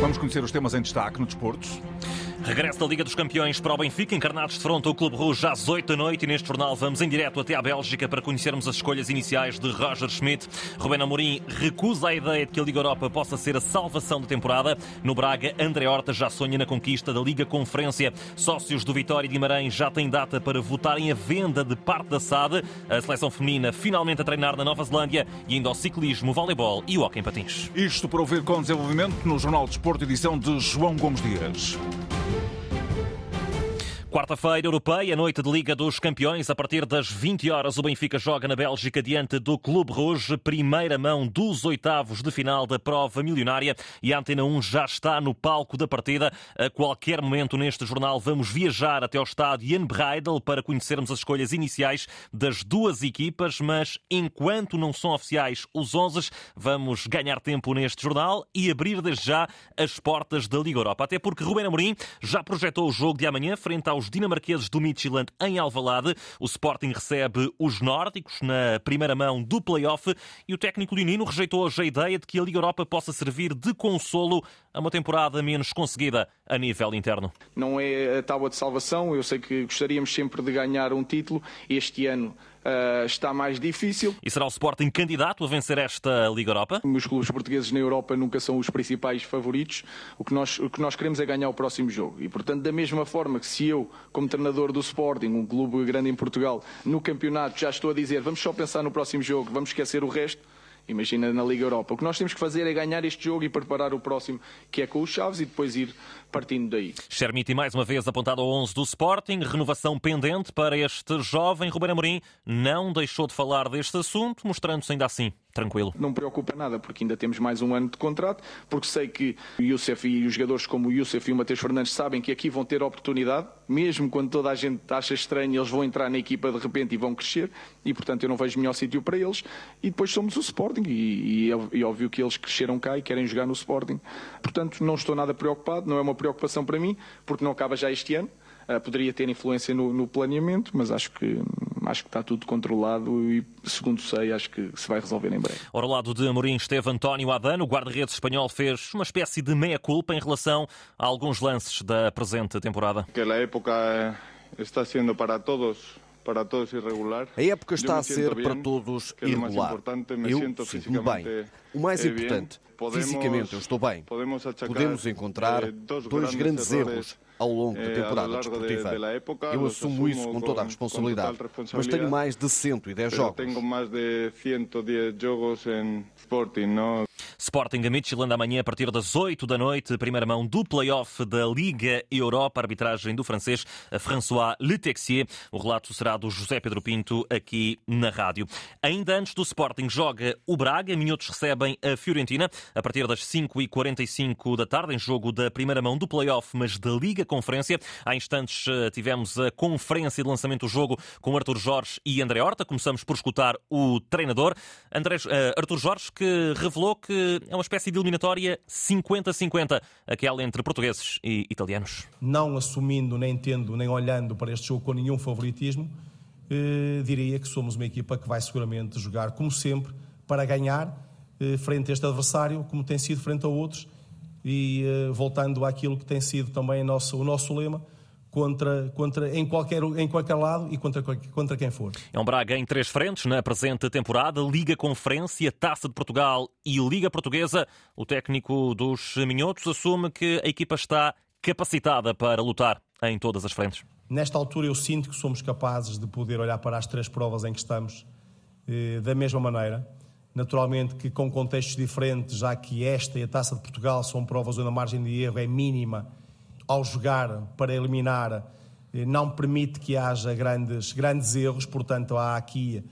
Vamos conhecer os temas em destaque no desporto. Regresso da Liga dos Campeões para o Benfica, encarnados de fronte ao Clube Rouge às 8 da noite e neste jornal vamos em direto até à Bélgica para conhecermos as escolhas iniciais de Roger Schmidt. Rubén Amorim recusa a ideia de que a Liga Europa possa ser a salvação da temporada. No Braga, André Horta já sonha na conquista da Liga Conferência. Sócios do Vitória e Guimarães já têm data para votarem a venda de parte da SAD. A seleção feminina finalmente a treinar na Nova Zelândia e ainda ao ciclismo, voleibol e o hockey em patins. Isto para ouvir com desenvolvimento no Jornal de Desporto, edição de João Gomes Dias. Quarta-feira europeia, noite de Liga dos Campeões. A partir das 20 horas, o Benfica joga na Bélgica diante do Clube Rouge, primeira mão dos oitavos de final da prova milionária. E a Antena 1 já está no palco da partida. A qualquer momento neste jornal, vamos viajar até ao estádio Jan Breidel para conhecermos as escolhas iniciais das duas equipas. Mas enquanto não são oficiais os 11, vamos ganhar tempo neste jornal e abrir desde já as portas da Liga Europa. Até porque Rubén Amorim já projetou o jogo de amanhã frente os dinamarqueses do Midtjylland em Alvalade. O Sporting recebe os nórdicos na primeira mão do play-off e o técnico Leonino rejeitou hoje a ideia de que a Liga Europa possa servir de consolo a uma temporada menos conseguida a nível interno. Não é a tábua de salvação, eu sei que gostaríamos sempre de ganhar um título. Este ano uh, está mais difícil. E será o Sporting candidato a vencer esta Liga Europa? Os clubes portugueses na Europa nunca são os principais favoritos. O que nós, o que nós queremos é ganhar o próximo jogo. E, portanto, da mesma forma que se eu, como treinador do Sporting, um clube grande em Portugal, no campeonato já estou a dizer vamos só pensar no próximo jogo, vamos esquecer o resto Imagina na Liga Europa. O que nós temos que fazer é ganhar este jogo e preparar o próximo, que é com os Chaves, e depois ir partindo daí. Chermiti mais uma vez apontado ao 11 do Sporting, renovação pendente para este jovem Ruben Amorim. Não deixou de falar deste assunto, mostrando-se ainda assim tranquilo. Não preocupa nada, porque ainda temos mais um ano de contrato, porque sei que o Youssef e os jogadores como o Youssef e o Mateus Fernandes sabem que aqui vão ter oportunidade, mesmo quando toda a gente acha estranho, eles vão entrar na equipa de repente e vão crescer, e portanto eu não vejo melhor sítio para eles. E depois somos o Sporting, e, e, e óbvio que eles cresceram cá e querem jogar no Sporting. Portanto, não estou nada preocupado, não é uma preocupação para mim, porque não acaba já este ano. Uh, poderia ter influência no, no planeamento, mas acho que acho que está tudo controlado e, segundo sei, acho que se vai resolver em breve. Ao lado de Amorim esteve António Adano, o guarda-redes espanhol fez uma espécie de meia-culpa em relação a alguns lances da presente temporada. Que a época está sendo para todos para todos irregular. A época está a ser para todos irregular. Eu sinto-me bem. O mais importante, fisicamente eu estou bem. Podemos encontrar eh, dois grandes erros ao longo da eh, temporada desportiva. Eu assumo isso com toda a responsabilidade, mas tenho mais de 110 jogos. Tenho mais de 110 jogos em Sporting, não? Sporting a Midtjylland amanhã a partir das 8 da noite, primeira mão do play-off da Liga Europa, arbitragem do francês François Letexier. O relato será do José Pedro Pinto aqui na rádio. Ainda antes do Sporting joga o Braga, Minhotos recebem a Fiorentina a partir das 5h45 da tarde, em jogo da primeira mão do play-off, mas da Liga Conferência. Há instantes eh, tivemos a conferência de lançamento do jogo com Artur Jorge e André Horta. Começamos por escutar o treinador, André, uh, Artur Jorge, que revelou que é uma espécie de eliminatória 50-50, aquela entre portugueses e italianos. Não assumindo, nem tendo, nem olhando para este jogo com nenhum favoritismo, eh, diria que somos uma equipa que vai seguramente jogar, como sempre, para ganhar eh, frente a este adversário, como tem sido frente a outros, e eh, voltando àquilo que tem sido também nosso, o nosso lema, contra, contra, em, qualquer, em qualquer lado e contra, contra quem for. É um Braga em três frentes na presente temporada: Liga Conferência, Taça de Portugal e Liga Portuguesa. O técnico dos Minhotos assume que a equipa está capacitada para lutar em todas as frentes. Nesta altura, eu sinto que somos capazes de poder olhar para as três provas em que estamos eh, da mesma maneira. Naturalmente que com contextos diferentes, já que esta e a Taça de Portugal são provas onde a margem de erro é mínima ao jogar para eliminar, eh, não permite que haja grandes, grandes erros, portanto, há aqui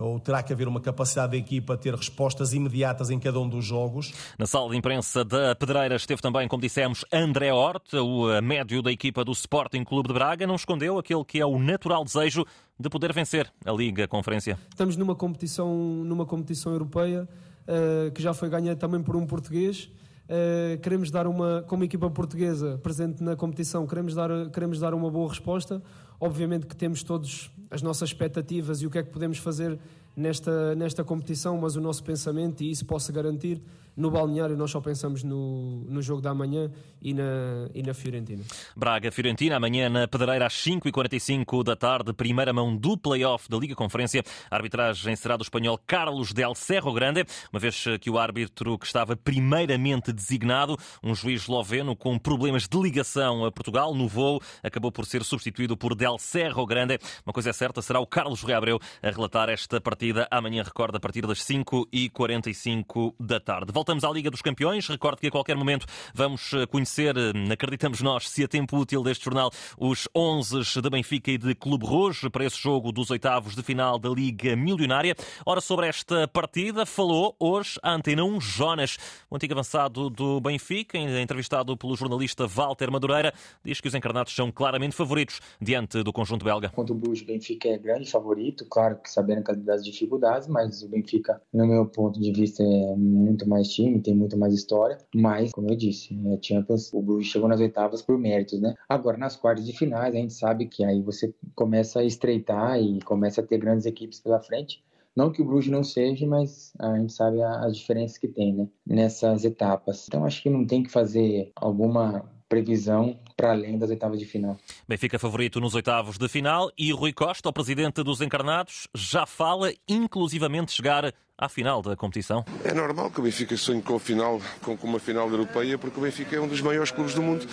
ou terá que haver uma capacidade da equipa a ter respostas imediatas em cada um dos jogos. Na sala de imprensa da Pedreira esteve também, como dissemos, André Horta, o eh, médio da equipa do Sporting Clube de Braga, não escondeu aquele que é o natural desejo de poder vencer a Liga a Conferência. Estamos numa competição, numa competição europeia uh, que já foi ganha também por um português Uh, queremos dar uma, como equipa portuguesa presente na competição, queremos dar, queremos dar uma boa resposta. Obviamente que temos todos as nossas expectativas e o que é que podemos fazer nesta, nesta competição, mas o nosso pensamento, e isso posso garantir, no balneário nós só pensamos no, no jogo da manhã e na, e na Fiorentina. Braga-Fiorentina, amanhã na Pedreira às 5h45 da tarde, primeira mão do play-off da Liga Conferência. A arbitragem será do espanhol Carlos Del Cerro Grande, uma vez que o árbitro que estava primeiramente designado, um juiz esloveno com problemas de ligação a Portugal no voo, acabou por ser substituído por Del Cerro Grande. Uma coisa é certa, será o Carlos Reabreu a relatar esta partida amanhã, recorda, a partir das 5h45 da tarde. Voltamos à Liga dos Campeões. Recordo que a qualquer momento vamos eh, conhecer, eh, acreditamos nós, se a tempo útil deste jornal, os 11 de Benfica e de Clube Rouge para esse jogo dos oitavos de final da Liga Milionária. Ora, sobre esta partida, falou hoje a Antena 1 Jonas, o antigo avançado do Benfica, entrevistado pelo jornalista Walter Madureira, diz que os encarnados são claramente favoritos diante do conjunto belga. Contra o Bruges, o Benfica é grande favorito, claro que sabendo das dificuldades, mas o Benfica, no meu ponto de vista, é muito mais time, tem muito mais história, mas, como eu disse, é Champions, o Bruges chegou nas oitavas por méritos, né? Agora, nas quartas de finais, a gente sabe que aí você começa a estreitar e começa a ter grandes equipes pela frente. Não que o Bruges não seja, mas a gente sabe as diferenças que tem, né? Nessas etapas. Então, acho que não tem que fazer alguma previsão para além das oitavas de final. Benfica favorito nos oitavos de final e Rui Costa, o presidente dos Encarnados, já fala inclusivamente chegar à final da competição? É normal que o Benfica sonhe com, a final, com, uma final europeia, porque o Benfica é um dos maiores clubes do mundo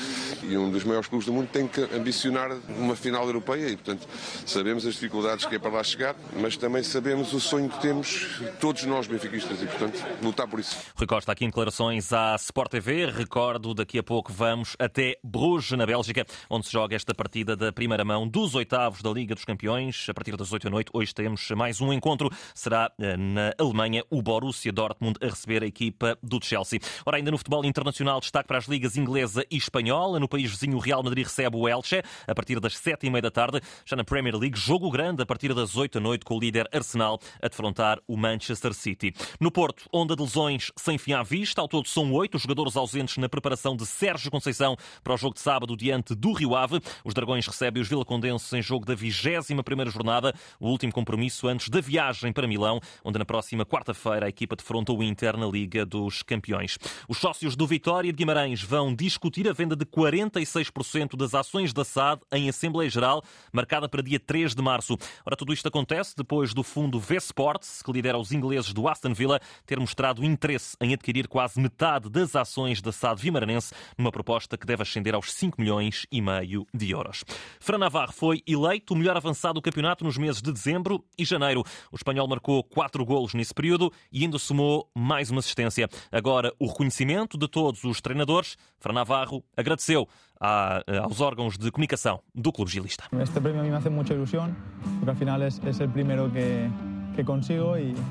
e um dos maiores clubes do mundo tem que ambicionar uma final europeia e, portanto, sabemos as dificuldades que é para lá chegar, mas também sabemos o sonho que temos todos nós benfiquistas e, portanto, lutar por isso. Rui Costa, aqui em declarações à Sport TV. Recordo, daqui a pouco vamos até Bruges, na Bélgica, onde se joga esta partida da primeira mão dos oitavos da Liga dos Campeões. A partir das 8 da noite, hoje temos mais um encontro. Será eh, na Alemanha Alemanha, o Borussia Dortmund a receber a equipa do Chelsea. Ora, ainda no futebol internacional, destaque para as ligas inglesa e espanhola. No país vizinho, o Real Madrid recebe o Elche a partir das sete e meia da tarde. Já na Premier League, jogo grande a partir das oito da noite com o líder Arsenal a defrontar o Manchester City. No Porto, onda de lesões sem fim à vista. Ao todo são oito jogadores ausentes na preparação de Sérgio Conceição para o jogo de sábado diante do Rio Ave. Os Dragões recebem os Vilacondenses em jogo da vigésima primeira jornada, o último compromisso antes da viagem para Milão, onde na próxima quarta-feira a equipa defronta o Inter na Liga dos Campeões. Os sócios do Vitória de Guimarães vão discutir a venda de 46% das ações da SAD em Assembleia Geral, marcada para dia 3 de março. Ora, tudo isto acontece depois do fundo V-Sports, que lidera os ingleses do Aston Villa, ter mostrado interesse em adquirir quase metade das ações da SAD Vimaranense, numa proposta que deve ascender aos 5 milhões e meio de euros. Fran Navarro foi eleito o melhor avançado do campeonato nos meses de dezembro e janeiro. O espanhol marcou 4 golos nesse período e ainda somou mais uma assistência. Agora, o reconhecimento de todos os treinadores, Fran Navarro agradeceu a, aos órgãos de comunicação do Clube Gilista. Este prémio a mim me faz muita ilusão, porque afinal é, é o primeiro que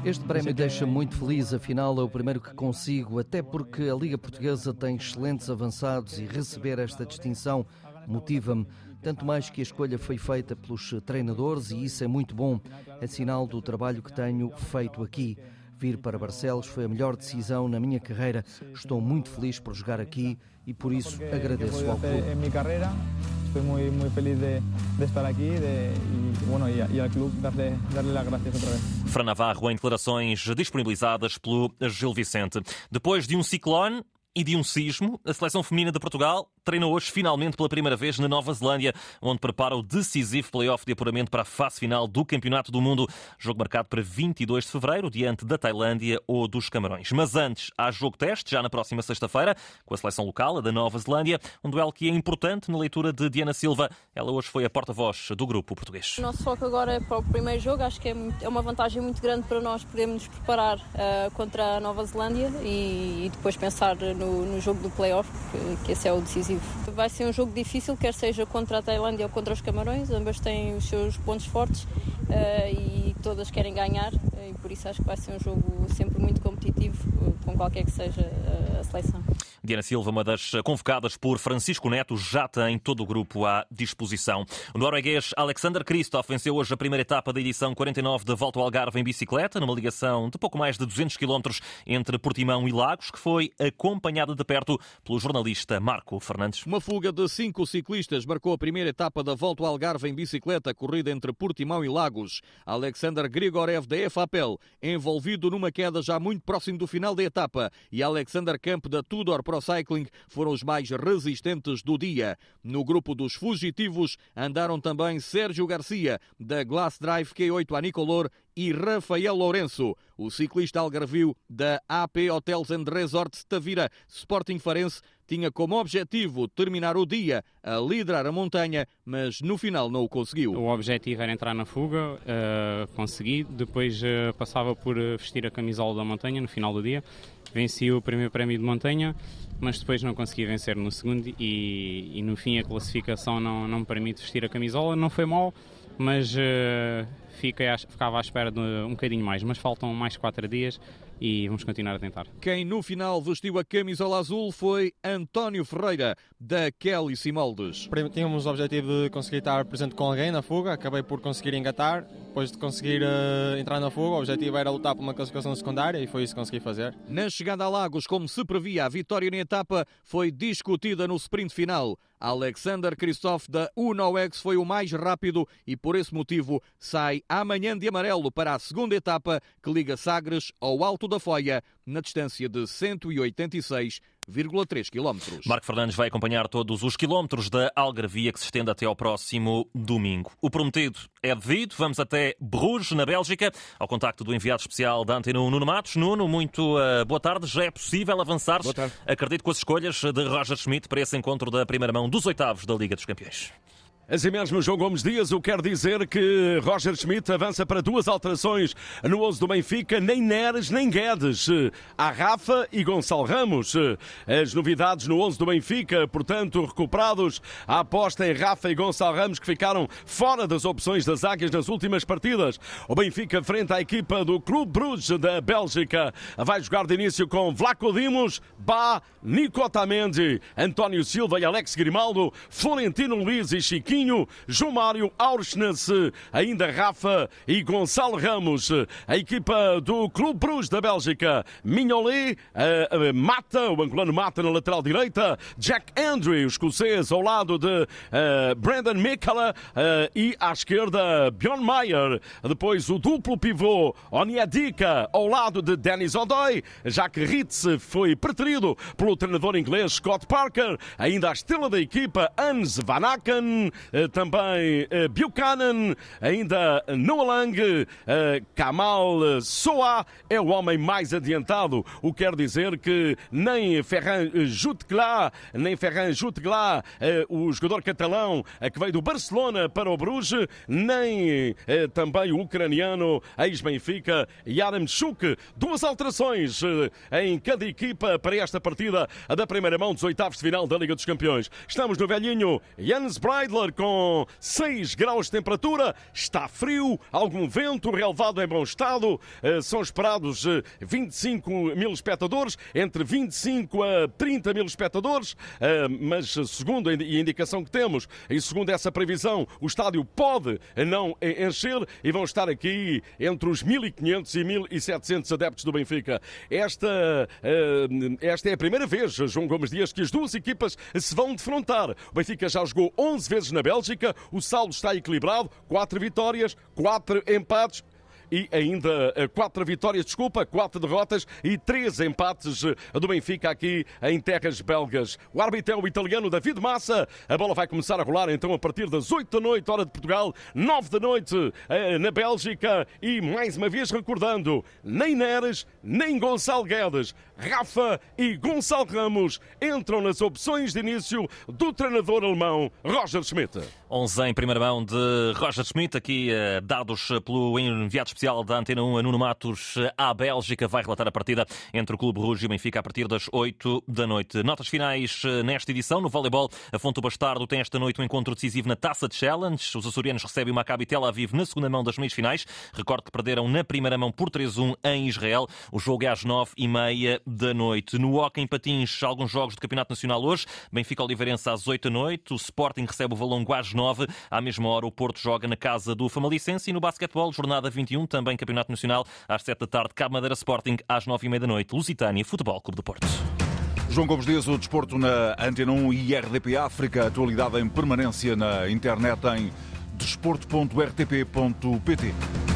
este prémio deixa muito feliz, afinal é o primeiro que consigo, até porque a Liga Portuguesa tem excelentes avançados e receber esta distinção motiva-me tanto mais que a escolha foi feita pelos treinadores e isso é muito bom. É sinal do trabalho que tenho feito aqui. Vir para Barcelos foi a melhor decisão na minha carreira. Estou muito feliz por jogar aqui e por isso agradeço ao clube. Em minha carreira, estou muito, muito feliz de, de estar aqui de, e, bueno, e, e ao clube darle, darle as graças outra vez. Fran Navarro em declarações disponibilizadas pelo Gil Vicente. Depois de um ciclone, e de um sismo, a seleção feminina de Portugal treina hoje finalmente pela primeira vez na Nova Zelândia, onde prepara o decisivo playoff de apuramento para a fase final do Campeonato do Mundo. Jogo marcado para 22 de fevereiro, diante da Tailândia ou dos Camarões. Mas antes, há jogo teste, já na próxima sexta-feira, com a seleção local, a da Nova Zelândia, um duelo que é importante na leitura de Diana Silva. Ela hoje foi a porta-voz do grupo português. O nosso foco agora é para o primeiro jogo, acho que é, é uma vantagem muito grande para nós podermos nos preparar uh, contra a Nova Zelândia e, e depois pensar no no, jogo do playoff, que, que esse é o decisivo. Vai ser um jogo difícil, quer seja contra a Tailândia ou contra os Camarões, ambas têm os seus pontos fortes uh, e todas querem ganhar, e por isso acho que vai ser um jogo sempre muito competitivo, com qualquer que seja a seleção. Diana Silva, uma das convocadas por Francisco Neto, já tem todo o grupo à disposição. O norueguês Alexander Kristoff venceu hoje a primeira etapa da edição 49 da Volta ao Algarve em bicicleta, numa ligação de pouco mais de 200 km entre Portimão e Lagos, que foi acompanhada de perto pelo jornalista Marco Fernandes. Uma fuga de cinco ciclistas marcou a primeira etapa da Volta ao Algarve em bicicleta, corrida entre Portimão e Lagos. Alexander Grigorev da EFAPEL, envolvido numa queda já muito próximo do final da etapa, e Alexander Camp da Tudor Pro Cycling foram os mais resistentes do dia. No grupo dos fugitivos andaram também Sérgio Garcia, da Glass Drive Q8 a Nicolor e Rafael Lourenço, o ciclista algarvio da AP Hotels and Resorts Tavira Sporting Farense, tinha como objetivo terminar o dia a liderar a montanha, mas no final não o conseguiu. O objetivo era entrar na fuga, uh, consegui, depois uh, passava por eh, vestir a camisola da montanha no final do dia, venci o primeiro prémio de montanha, mas depois não consegui vencer no segundo e, e no fim a classificação não, não me permite vestir a camisola, não foi mal, mas uh, fiquei, ficava à espera de um bocadinho mais, mas faltam mais quatro dias e vamos continuar a tentar. Quem no final vestiu a camisola azul foi António Ferreira, da Kelly Simoldes. Tínhamos o objetivo de conseguir estar presente com alguém na fuga, acabei por conseguir engatar, depois de conseguir uh, entrar na fuga, o objetivo era lutar por uma classificação secundária e foi isso que consegui fazer. Na chegada a Lagos, como se previa, a vitória na etapa foi discutida no sprint final. Alexander Christoph da UNOX foi o mais rápido e por esse motivo sai amanhã de amarelo para a segunda etapa que liga Sagres ao Alto da Foia na distância de 186 1,3 km. Marco Fernandes vai acompanhar todos os quilómetros da Algarvia que se estende até ao próximo domingo. O prometido é devido. Vamos até Bruges, na Bélgica, ao contacto do enviado especial da Antena Nuno Matos. Nuno, muito uh, boa tarde. Já é possível avançar, acredito, com as escolhas de Roger Schmidt para esse encontro da primeira mão dos oitavos da Liga dos Campeões. Assim mesmo, João Gomes Dias, o quer dizer que Roger Schmidt avança para duas alterações no 11 do Benfica, nem Neres nem Guedes. Há Rafa e Gonçalo Ramos. As novidades no 11 do Benfica, portanto, recuperados. A aposta em Rafa e Gonçalo Ramos, que ficaram fora das opções das águias nas últimas partidas. O Benfica frente à equipa do Clube Bruges da Bélgica. Vai jogar de início com Vlaco Dimos, Bá, Nico Otamendi, António Silva e Alex Grimaldo, Florentino Luiz e Chiquinho. João Mário Auschnitz, ainda Rafa e Gonçalo Ramos. A equipa do Clube Bruges da Bélgica, Mignolet, uh, uh, Mata, o angolano Mata na lateral direita, Jack Andrew, o escocês, ao lado de uh, Brandon Mikala e à esquerda Bjorn Mayer. Depois o duplo pivô Onyedika ao lado de Denis Odoi, já que Ritz foi preterido pelo treinador inglês Scott Parker. Ainda a estrela da equipa, Hans Van Aken. Eh, também eh, Buchanan, ainda Noah eh, Kamal Soa é o homem mais adiantado, o que quer dizer que nem Ferran Jutgla, nem Ferran Jutgla, o jogador catalão que veio do Barcelona para o Bruges, nem também o ucraniano ex-Benfica Yaramchuk. Duas alterações em cada equipa para esta partida da primeira mão dos oitavos de final da Liga dos Campeões. Estamos no velhinho Jens Breidler com 6 graus de temperatura. Está frio, algum vento, o relevado em bom estado. Eh, são esperados 25 eh, mil espectadores, entre 25 a 30 mil espectadores. Eh, mas, segundo a indicação que temos, e segundo essa previsão, o estádio pode não encher e vão estar aqui entre os 1.500 e 1.700 adeptos do Benfica. Esta, esta é a primeira vez, João Gomes Dias, que as duas equipas se vão defrontar. O Benfica já jogou 11 vezes na Bélgica. O saldo está equilibrado: quatro vitórias, quatro empates e ainda eh, quatro vitórias, desculpa, quatro derrotas e três empates eh, do Benfica aqui em terras belgas. O árbitro é o italiano David Massa. A bola vai começar a rolar então a partir das 8 da noite, hora de Portugal, 9 da noite eh, na Bélgica. E mais uma vez recordando, nem Neres, nem Gonçalo Guedes, Rafa e Gonçalo Ramos entram nas opções de início do treinador alemão Roger Schmidt. 11 em primeira mão de Roger Schmidt, aqui dados pelo enviado especial da Antena 1 a Nuno Matos à Bélgica. Vai relatar a partida entre o Clube Rouge e o Benfica a partir das 8 da noite. Notas finais eh, nesta edição. No voleibol, a Fonte Bastardo tem esta noite um encontro decisivo na Taça de Challenge. Os açorianos recebem o Maccabi Tel Aviv na segunda mão das meias finais. Recordo que perderam na primeira mão por 3-1 em Israel. O jogo é às 9h30 da noite. No Hockey em Patins, alguns jogos do Campeonato Nacional hoje. Benfica Oliveirense às 8 da noite. O Sporting recebe o Valongo às 9. À mesma hora, o Porto joga na casa do Famalicense. E no basquetebol, jornada 21, também Campeonato Nacional, às 7 da tarde, Cabo Madeira Sporting, às 9 e meia da noite. Lusitânia, Futebol Clube do Porto. João Gomes Dias, o desporto na Antena 1 e RDP África, atualidade em permanência na internet em desporto.rtp.pt.